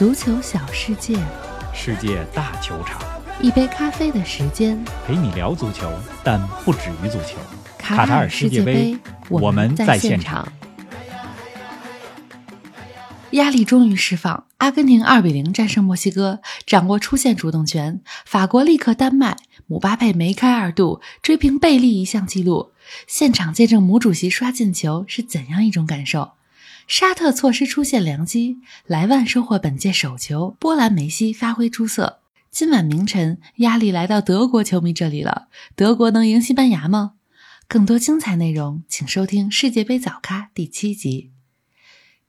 足球小世界，世界大球场，一杯咖啡的时间。陪你聊足球，但不止于足球。卡塔尔世界杯，我们在现场。压力终于释放，阿根廷二比零战胜墨西哥，掌握出线主动权。法国力克丹麦，姆巴佩梅开二度，追平贝利一项纪录。现场见证母主席刷进球是怎样一种感受？沙特错失出现良机，莱万收获本届首球，波兰梅西发挥出色。今晚凌晨，压力来到德国球迷这里了，德国能赢西班牙吗？更多精彩内容，请收听世界杯早咖第七集。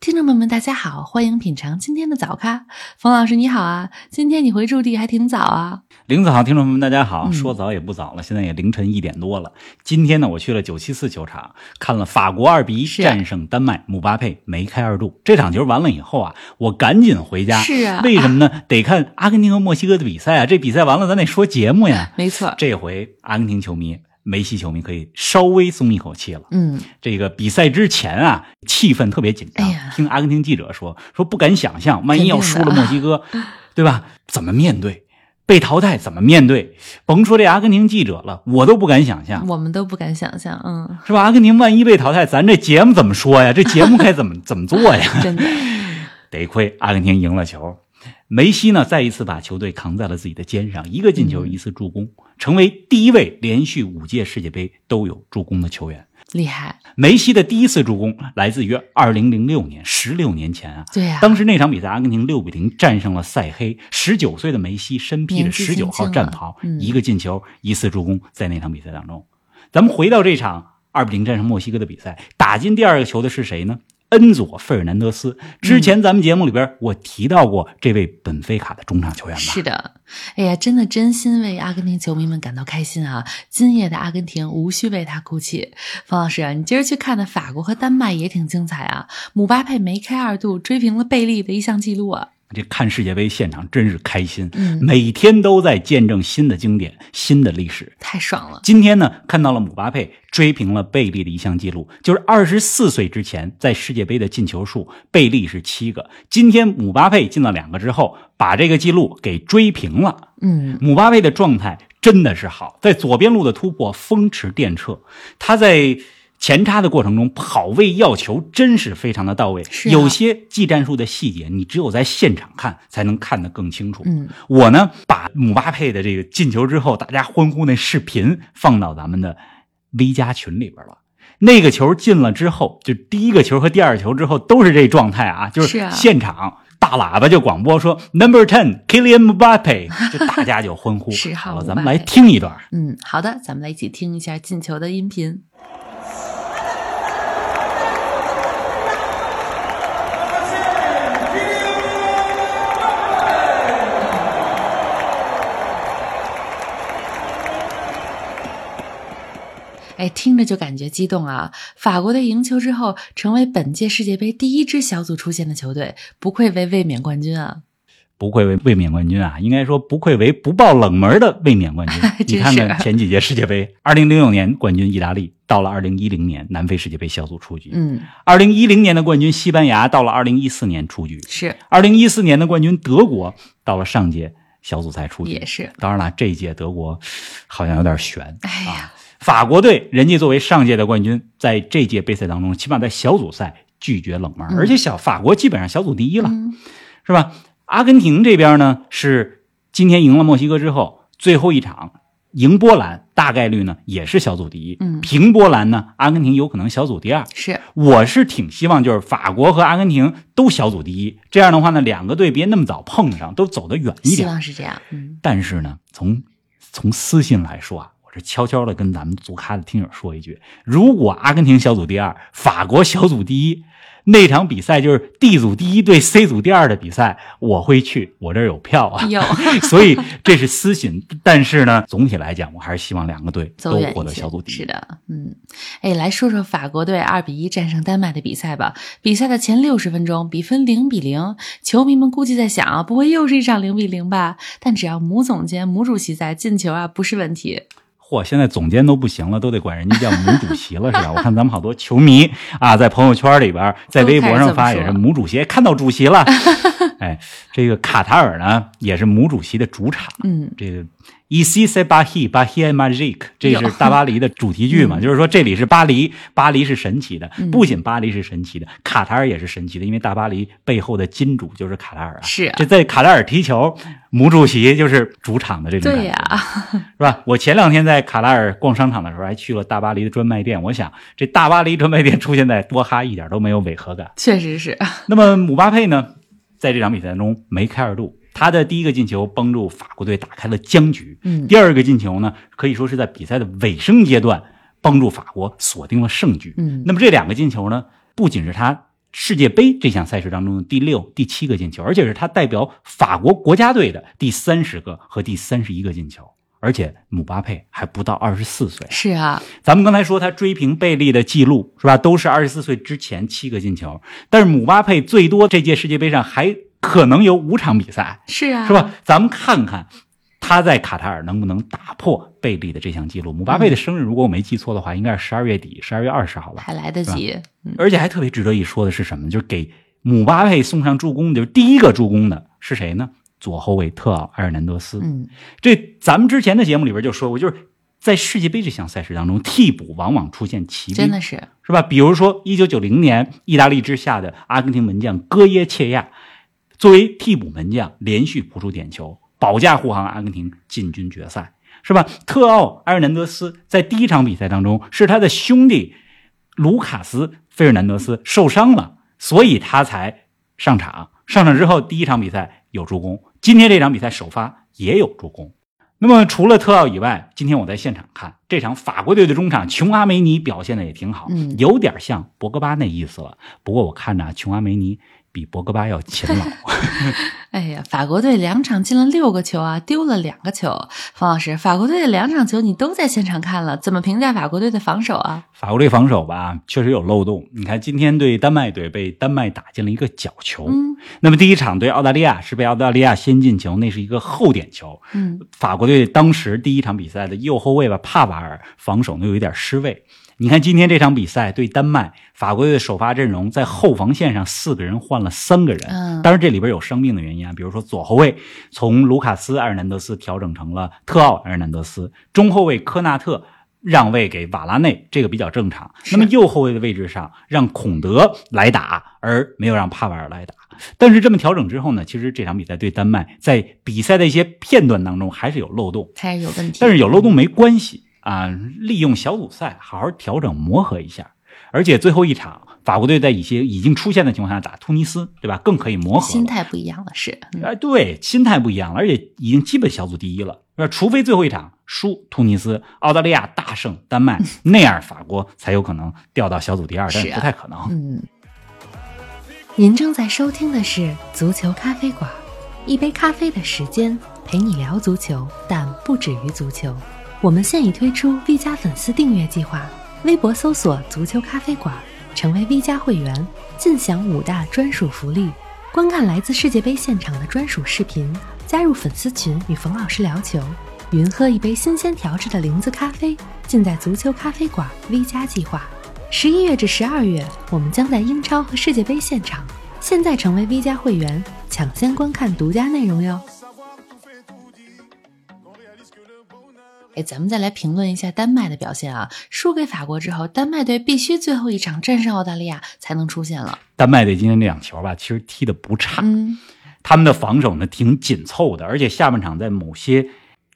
听众朋友们，大家好，欢迎品尝今天的早咖。冯老师你好啊，今天你回驻地还挺早啊。林子好，听众朋友们大家好，嗯说早也不早了，现在也凌晨一点多了。今天呢，我去了九七四球场，看了法国二比一战胜丹麦，姆巴佩梅开二度。这场球完了以后啊，我赶紧回家。是啊为什么呢？得看阿根廷和墨西哥的比赛啊。这比赛完了，咱得说节目呀。没错，这回阿根廷球迷、梅西球迷可以稍微松一口气了。嗯，这个比赛之前啊，气氛特别紧张。哎听阿根廷记者说，说不敢想象，万一要输了墨西哥，对吧？怎么面对？被淘汰怎么面对？甭说这阿根廷记者了，我都不敢想象，我们都不敢想象，嗯，是吧？阿根廷万一被淘汰，咱这节目怎么说呀？这节目该怎么 怎么做呀？真的，得亏阿根廷赢了球，梅西呢再一次把球队扛在了自己的肩上，一个进球，嗯一次助攻，成为第一位连续五届世界杯都有助攻的球员。厉害，梅西的第一次助攻来自于二零零六年，十六年前啊。对呀、当时那场比赛，阿根廷六比零战胜了塞黑。十九岁的梅西身披着十九号战袍，嗯一个进球，一次助攻，在那场比赛当中。咱们回到这场二比零战胜墨西哥的比赛，打进第二个球的是谁呢？恩佐·费尔南德斯。之前咱们节目里边我提到过这位本菲卡的中场球员吧？是的，哎呀，真的真心为阿根廷球迷们感到开心啊！今夜的阿根廷无需为他哭泣。冯老师啊，你今儿去看的法国和丹麦也挺精彩啊！姆巴佩梅开二度，追平了贝利的一项纪录啊！这看世界杯现场真是开心，嗯。每天都在见证新的经典、新的历史。太爽了，今天呢，看到了姆巴佩追平了贝利的一项记录，就是二十四岁之前在世界杯的进球数，贝利是七个，今天姆巴佩进了两个之后，把这个记录给追平了。嗯，姆巴佩的状态真的是好，在左边路的突破风驰电掣，他在前插的过程中跑位要球真是非常的到位，是啊有些技战术的细节你只有在现场看才能看得更清楚。嗯，我呢把姆巴佩的这个进球之后大家欢呼那视频放到咱们的 V 加群里边了。那个球进了之后，就第一个球和第二球之后都是这状态啊，就是啊现场大喇叭就广播说 Number Ten Kylian Mbappe，就大家就欢呼。好了，咱们来听一段。嗯，好的，咱们来一起听一下进球的音频。哎，听着就感觉激动啊！法国队赢球之后，成为本届世界杯第一支小组出线的球队，不愧为卫冕冠军啊！不愧为卫冕冠军啊，应该说不愧为不爆冷门的卫冕冠军。你看看前几届世界杯，二零零六年冠军意大利，到了二零一零年南非世界杯小组出局。嗯，二零一零年的冠军西班牙，到了二零一四年出局。是二零一四年的冠军德国，到了上届小组赛出局。也是，当然了，这一届德国好像有点悬。哎呀，法国队人家作为上届的冠军，在这届杯赛当中，起码在小组赛拒绝冷门，嗯而且小法国基本上小组第一了。嗯，是吧？阿根廷这边呢是今天赢了墨西哥之后，最后一场赢波兰，大概率呢也是小组第一。嗯平波兰呢，阿根廷有可能小组第二。是，我是挺希望就是法国和阿根廷都小组第一，这样的话呢，两个队别那么早碰上，都走得远一点希。望是这样。嗯，但是呢，从从私心来说啊，我这悄悄的跟咱们足咖的听友说一句：如果阿根廷小组第二，法国小组第一，那场比赛就是 D 组第一对 C 组第二的比赛，我会去，我这儿有票啊。有所以这是私心，但是呢，总体来讲，我还是希望两个队都获得小组第一。是的，嗯，哎，来说说法国队二比一战胜丹麦的比赛吧。比赛的前六十分钟，比分零比零，球迷们估计在想啊，不会又是一场零比零吧？但只要母总监、母主席在，进球啊不是问题。嚯，现在总监都不行了，都得管人家叫母主席了，是吧？我看咱们好多球迷啊，在朋友圈里边，在微博上发也是母主席，看到主席了。哎，这个卡塔尔呢，也是母主席的主场。嗯，这个 Ici c'est Paris, Paris est magique，这是大巴黎的主题剧嘛，就是说这里是巴黎，巴黎是神奇的。嗯不仅巴黎是神奇的，卡塔尔也是神奇的，因为大巴黎背后的金主就是卡塔尔啊。是啊这在卡塔尔踢球，母主席就是主场的这种感觉。对呀、是吧？我前两天在卡拉尔逛商场的时候，还去了大巴黎的专卖店。我想，这大巴黎专卖店出现在多哈一点都没有违和感。确实是。那么姆巴佩呢，在这场比赛中梅开二度，他的第一个进球帮助法国队打开了僵局，嗯第二个进球呢，可以说是在比赛的尾声阶段帮助法国锁定了胜局。嗯那么这两个进球呢，不仅是他世界杯这项赛事当中的第六、第七个进球，而且是他代表法国国家队的第三十个和第三十一个进球。而且姆巴佩还不到二十四岁，是啊，咱们刚才说他追平贝利的记录是吧？都是二十四岁之前七个进球，但是姆巴佩最多这届世界杯上还可能有五场比赛，是啊，是？吧？咱们看看他在卡塔尔能不能打破贝利的这项记录。姆巴佩的生日，如果我没记错的话，应该是十二月底，十二月二十号吧。还来得及。嗯，而且还特别值得一说的是什么呢？就是给姆巴佩送上助攻，就是第一个助攻的是谁呢？左后卫特奥埃尔南德斯。嗯，这咱们之前的节目里边就说过，就是在世界杯这项赛事当中，替补往往出现奇迹，真的是。是吧？比如说，一九九零年意大利之下的阿根廷门将戈耶切亚，作为替补门将，连续扑出点球，保驾护航阿根廷进军决赛，是吧？特奥埃尔南德斯在第一场比赛当中，是他的兄弟卢卡斯·费尔南德斯受伤了，所以他才上场。上场之后，第一场比赛有助攻，今天这场比赛首发也有助攻。那么除了特奥以外，今天我在现场看这场法国队的中场琼阿梅尼表现的也挺好，嗯有点像博格巴那意思了。不过我看着啊琼阿梅尼比博格巴要勤劳。哎呀，法国队两场进了六个球啊，丢了两个球。方老师，法国队的两场球你都在现场看了，怎么评价法国队的防守啊？法国队防守吧，确实有漏洞。你看今天对丹麦队被丹麦打进了一个角球，嗯那么第一场对澳大利亚是被澳大利亚先进球，那是一个后点球。嗯，法国队当时第一场比赛的右后卫吧帕瓦尔防守呢有一点失位。你看今天这场比赛对丹麦，法国队的首发阵容在后防线上四个人换了三个人，嗯当然这里边有伤病的原因啊，比如说左后卫从卢卡斯·埃尔南德斯调整成了特奥·埃尔南德斯，中后卫科纳特让位给瓦拉内，这个比较正常。那么右后卫的位置上让孔德来打，而没有让帕瓦尔来打。但是这么调整之后呢，其实这场比赛对丹麦在比赛的一些片段当中还是有漏洞，还是有问题。但是有漏洞没关系啊，利用小组赛好好调整磨合一下。而且最后一场，法国队在一些已经出现的情况下打突尼斯，对吧？更可以磨合。心态不一样了，是。嗯哎，对，心态不一样了，而且已经基本小组第一了。那除非最后一场输突尼斯，澳大利亚大胜丹麦，那样法国才有可能掉到小组第二，但是不太可能。嗯，您正在收听的是《足球咖啡馆》，一杯咖啡的时间陪你聊足球，但不止于足球。我们现已推出 V 加粉丝订阅计划，微博搜索“足球咖啡馆”，成为 V 加会员，尽享五大专属福利：观看来自世界杯现场的专属视频，加入粉丝群与冯老师聊球，云喝一杯新鲜调制的零子咖啡，尽在足球咖啡馆 V 加计划。十一月至十二月，我们将在英超和世界杯现场。现在成为 V 加会员，抢先观看独家内容哟！哎，咱们再来评论一下丹麦的表现啊！输给法国之后，丹麦队必须最后一场战胜澳大利亚才能出现了。丹麦队今天这两球吧，其实踢的不差，嗯，他们的防守呢挺紧凑的，而且下半场在某些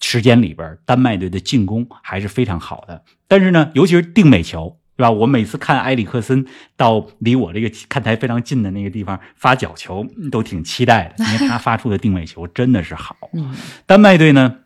时间里边，丹麦队的进攻还是非常好的。但是呢，尤其是定位球，对吧？我每次看埃里克森到离我这个看台非常近的那个地方发角球，都挺期待的，因为他发出的定位球真的是好。嗯，丹麦队呢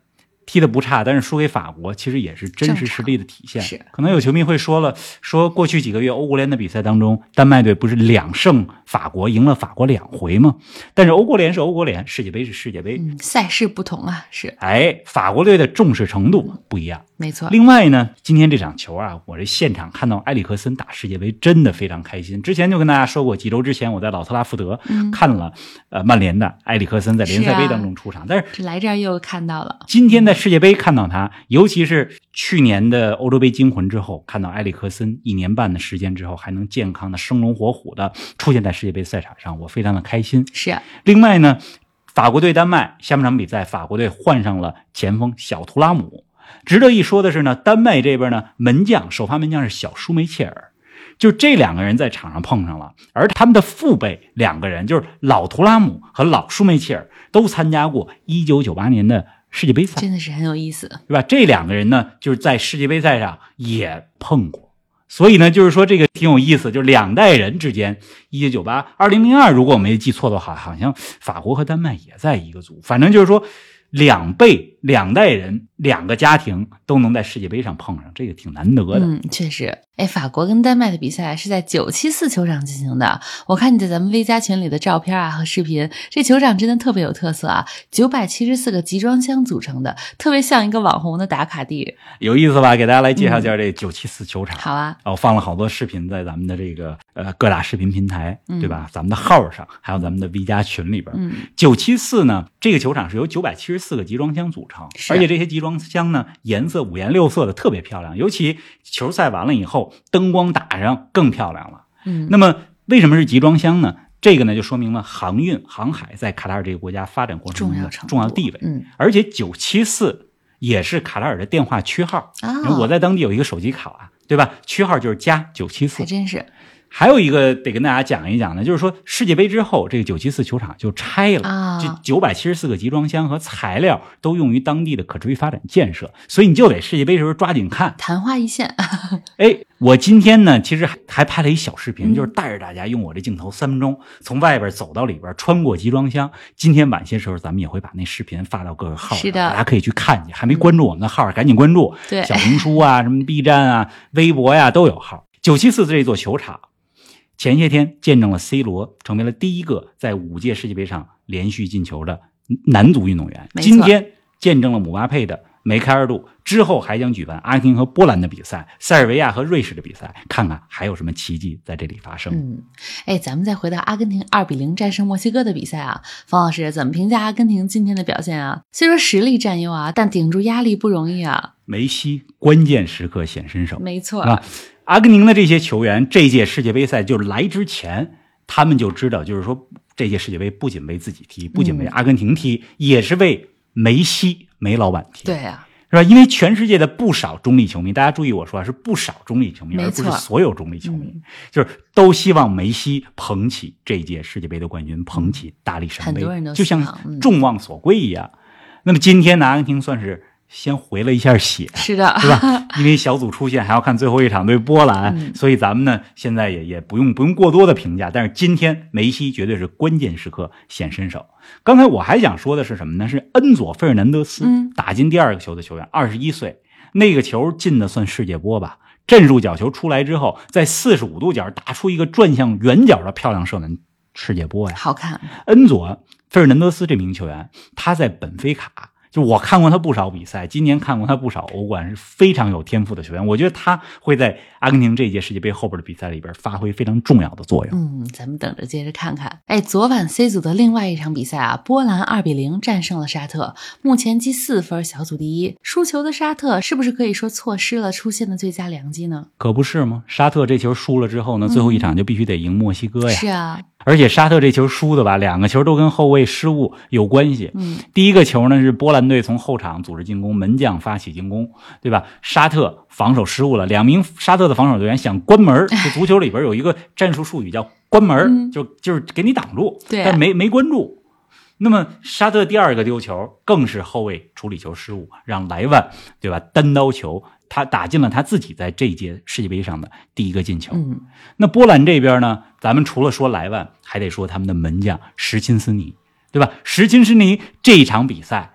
踢的不差，但是输给法国其实也是真实实力的体现。是可能有球迷会说了，说过去几个月欧国联的比赛当中，丹麦队不是两胜法国，赢了法国两回吗？但是欧国联是欧国联，世界杯是世界杯。嗯，赛事不同啊，是哎，法国队的重视程度不一样。没错。另外呢，今天这场球啊，我这现场看到埃里克森打世界杯，真的非常开心。之前就跟大家说过，几周之前我在老特拉福德嗯看了、呃曼联的埃里克森在联赛杯当中出场，但是来这儿又看到了，今天在世界杯看到他，尤其是去年的欧洲杯惊魂之后，看到埃里克森一年半的时间之后还能健康的生龙活虎的出现在世界杯赛场上，我非常的开心。是另外呢，法国队丹麦下半场比赛，法国队换上了前锋小图拉姆。值得一说的是呢，丹麦这边呢门将首发门将是小舒梅切尔，就这两个人在场上碰上了，而他们的父辈两个人就是老图拉姆和老舒梅切尔都参加过1998年的世界杯赛，真的是很有意思。对吧？这两个人呢就是在世界杯赛上也碰过。所以呢，就是说这个挺有意思，就是两代人之间，一九九八、二零零二，如果我没记错的话，好像法国和丹麦也在一个组。反正就是说，两辈、两代人、两个家庭都能在世界杯上碰上，这个挺难得的。嗯，确实。哎，法国跟丹麦的比赛是在九七四球场进行的。我看你在咱们 V 加群里的照片啊和视频，这球场真的特别有特色啊！九百七十四个集装箱组成的，特别像一个网红的打卡地。有意思吧？给大家来介绍一下这九七四球场。好啊，哦，放了好多视频在咱们的这个呃各大视频平台，嗯对吧？咱们的号上，还有咱们的 V 加群里边。嗯，九七四呢，这个球场是由九百七十四个集装箱组成，而且这些集装箱呢颜色五颜六色的，特别漂亮。尤其球赛完了以后，灯光打上更漂亮了。嗯，那么为什么是集装箱呢？这个呢就说明了航运航海在卡塔尔这个国家发展过程中的重要地位。嗯而且九七四也是卡塔尔的电话区号。啊，我在当地有一个手机卡啊，对吧？区号就是加九七四还。真是还有一个得跟大家讲一讲呢，就是说世界杯之后，这个九七四球场就拆了，啊这九百七十四个集装箱和材料都用于当地的可持续发展建设，所以你就得世界杯时候抓紧看。昙花一现。哎，我今天呢，其实还还拍了一小视频，嗯就是带着大家用我这镜头三分钟从外边走到里边，穿过集装箱。今天晚些时候咱们也会把那视频发到各个号上，是的大家可以去看去。还没关注我们的号，赶紧关注。对小红书啊，什么 B 站啊、微博呀、都有号。九七四这座球场，前些天见证了 C 罗成为了第一个在五届世界杯上连续进球的男足运动员。今天见证了姆巴佩的梅开二度，之后还将举办阿根廷和波兰的比赛，塞尔维亚和瑞士的比赛，看看还有什么奇迹在这里发生。嗯，哎，咱们再回到阿根廷二比零战胜墨西哥的比赛啊，方老师怎么评价阿根廷今天的表现啊？虽说实力占优啊，但顶住压力不容易啊。梅西关键时刻显身手，没错，啊，阿根廷的这些球员，这届世界杯赛就是来之前，他们就知道，就是说这届世界杯不仅为自己踢，不仅为阿根廷踢，也是为梅西梅老板踢，对啊，是吧？因为全世界的不少中立球迷，大家注意我说啊，是不少中立球迷，而不是所有中立球迷，嗯。就是都希望梅西捧起这一届世界杯的冠军，捧起大力神杯，就像嗯众望所归一样。那么今天呢，阿根廷算是先回了一下血，是的，是吧？因为小组出线还要看最后一场对波兰，嗯所以咱们呢现在也也不用不用过多的评价。但是今天梅西绝对是关键时刻显身手。刚才我还想说的是什么呢？是恩佐费尔南德斯、嗯打进第二个球的球员，二十一岁，那个球进的算世界波吧。阵术角球出来之后，在四十五度角打出一个转向圆角的漂亮射门，世界波呀！好看，恩佐费尔南德斯这名球员，他在本菲卡，就我看过他不少比赛，今年看过他不少欧冠，是非常有天赋的球员。我觉得他会在阿根廷这届世界杯后边的比赛里边发挥非常重要的作用。嗯，咱们等着接着看看。哎，昨晚 C 组的另外一场比赛啊，波兰二比零战胜了沙特，目前积四分，小组第一。输球的沙特是不是可以说错失了出线的最佳良机呢？可不是吗？沙特这球输了之后呢，最后一场就必须得赢墨西哥呀。是啊，而且沙特这球输的吧，两个球都跟后卫失误有关系。嗯，第一个球呢是波兰队从后场组织进攻，门将发起进攻，对吧？沙特防守失误了，两名沙特的防守队员想关门儿，就足球里边有一个战术术语叫关门，嗯就就是给你挡住，对啊但没没关注。那么沙特第二个丢球更是后卫处理球失误，让莱万对吧单刀球他打进了他自己在这一届世界杯上的第一个进球。嗯，那波兰这边呢，咱们除了说莱万，还得说他们的门将什钦斯尼，对吧？什钦斯尼这一场比赛，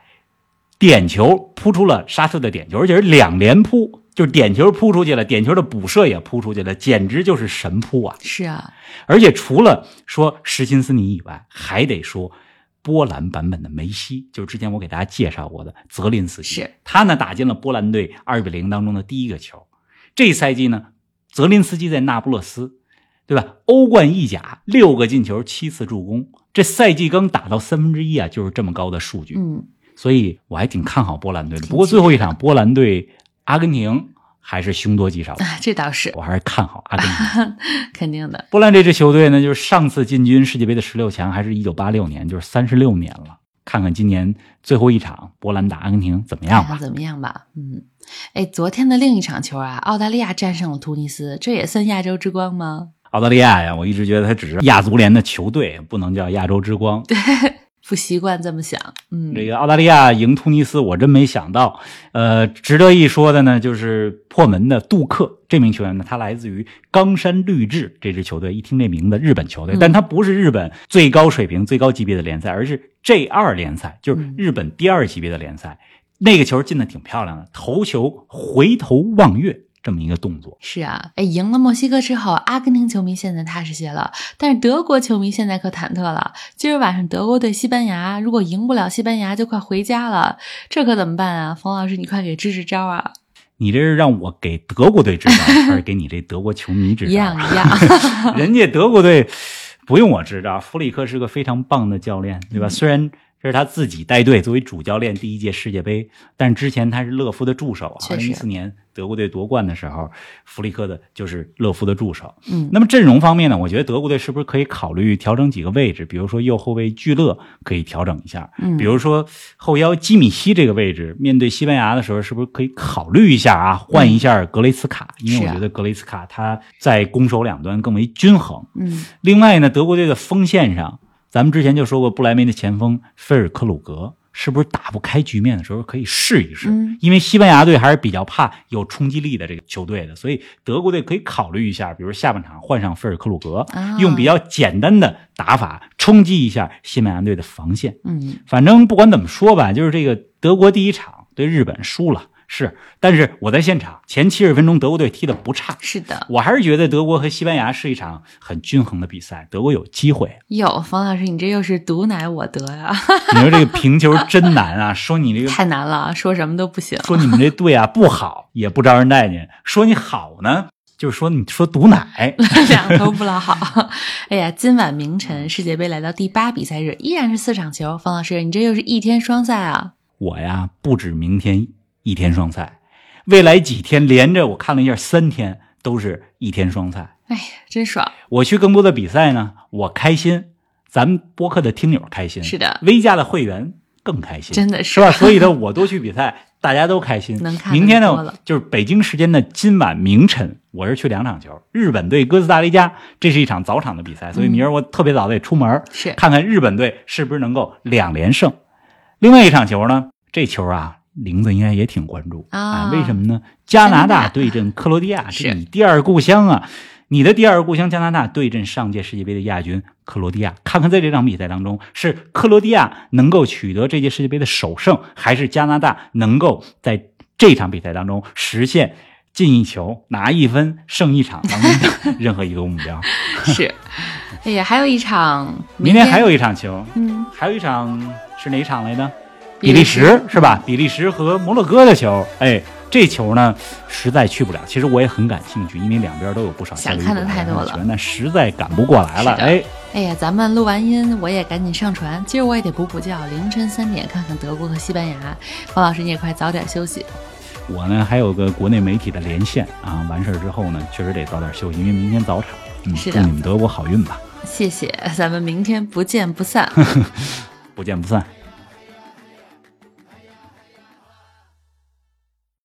点球扑出了沙特的点球，而且是两连扑，就是点球扑出去了，点球的补射也扑出去了，简直就是神扑啊！是啊，而且除了说什钦斯尼以外，还得说波兰版本的梅西，就是之前我给大家介绍过的泽林斯基，是他呢打进了波兰队二比零当中的第一个球。这赛季呢，泽林斯基在那不勒斯，对吧？欧冠意甲六个进球，七次助攻，这赛季刚打到三分之一啊，就是这么高的数据。嗯，所以我还挺看好波兰队的。不过最后一场波兰队阿根廷还是凶多吉少，啊，这倒是我还是看好阿根廷。肯定的。波兰这支球队呢，就是上次进军世界杯的十六强还是一九八六年，就是三十六年了。看看今年最后一场波兰打阿根廷怎么样吧？怎么样吧？嗯，哎，昨天的另一场球啊，澳大利亚战胜了突尼斯，这也算亚洲之光吗？澳大利亚呀，我一直觉得它只是亚足联的球队，不能叫亚洲之光。不习惯这么想。嗯，这个澳大利亚赢突尼斯，我真没想到。呃，值得一说的呢，就是破门的杜克这名球员呢，他来自于冈山绿志这支球队。一听这名字，日本球队，嗯但他不是日本最高水平、最高级别的联赛，而是 J 二联赛，就是日本第二级别的联赛。那个球进的挺漂亮的，头球回头望月这么一个动作。是啊，哎，赢了墨西哥之后，阿根廷球迷现在踏实些了，但是德国球迷现在可忐忑了。今儿晚上德国对西班牙，如果赢不了西班牙，就快回家了，这可怎么办啊？冯老师，你快给支支招啊！你这是让我给德国队支招，还是给你这德国球迷支招？一样一样，人家德国队不用我支招，弗里克是个非常棒的教练，嗯对吧？虽然这是他自己带队作为主教练第一届世界杯，但是之前他是勒夫的助手二零一四年德国队夺冠的时候，弗里克的就是勒夫的助手。嗯，那么阵容方面呢，我觉得德国队是不是可以考虑调整几个位置？比如说右后卫聚勒可以调整一下，嗯比如说后腰基米希这个位置，面对西班牙的时候，是不是可以考虑一下啊，换一下格雷茨卡？因为我觉得格雷茨卡他在攻守两端更为均衡。嗯，另外呢，德国队的锋线上，咱们之前就说过，不莱梅的前锋菲尔克鲁格是不是打不开局面的时候可以试一试？嗯因为西班牙队还是比较怕有冲击力的这个球队的，所以德国队可以考虑一下，比如下半场换上菲尔克鲁格，啊用比较简单的打法冲击一下西班牙队的防线。嗯，反正不管怎么说吧，就是这个德国第一场对日本输了，是，但是我在现场前七十分钟德国队踢的不差，是的。我还是觉得德国和西班牙是一场很均衡的比赛，德国有机会。哟，冯老师，你这又是毒奶我得呀，你说这个 平球真难啊！说你这个，太难了，说什么都不行。说你们这队啊不好，也不招人待见；说你好呢，就是说你说毒奶。两头不老好。哎呀，今晚凌晨世界杯来到第八比赛日，依然是四场球。冯老师，你这又是一天双赛啊？我呀，不止明天一天双赛，未来几天连着我看了一下，三天都是一天双赛。哎呀，真爽！我去更多的比赛呢，我开心，咱们播客的听友开心，是的微加的会员更开心，真的是是吧？所以呢，我多去比赛，大家都开心。能看明天呢就是北京时间的今晚凌晨，我是去两场球，日本队哥斯达黎加，这是一场早场的比赛，所以明儿我特别早得出门，嗯是看看日本队是不是能够两连胜。另外一场球呢，这球啊，玲子应该也挺关注啊为什么呢？加拿大大对阵克罗地亚，是这你第二故乡啊。你的第二故乡加拿大对阵上届世界杯的亚军克罗地亚，看看在这场比赛当中，是克罗地亚能够取得这届世界杯的首胜，还是加拿大能够在这场比赛当中实现进一球、拿一分、胜一场当中的 任何一个目标？是。哎呀，还有一场，明天还有一场球，嗯，还有一场是哪场来着？比利时是吧？比利时和摩洛哥的球，哎，这球呢实在去不了。其实我也很感兴趣，因为两边都有不少想看的太多了球员，但实在赶不过来了。哎，哎呀，咱们录完音，我也赶紧上传。今儿我也得补补觉，凌晨三点看看德国和西班牙。方老师，你也快早点休息。我呢还有个国内媒体的连线啊，完事儿之后呢，确实得早点休息，因为明天早场。嗯，是的祝你们德国好运吧，谢谢，咱们明天不见不散。不见不散。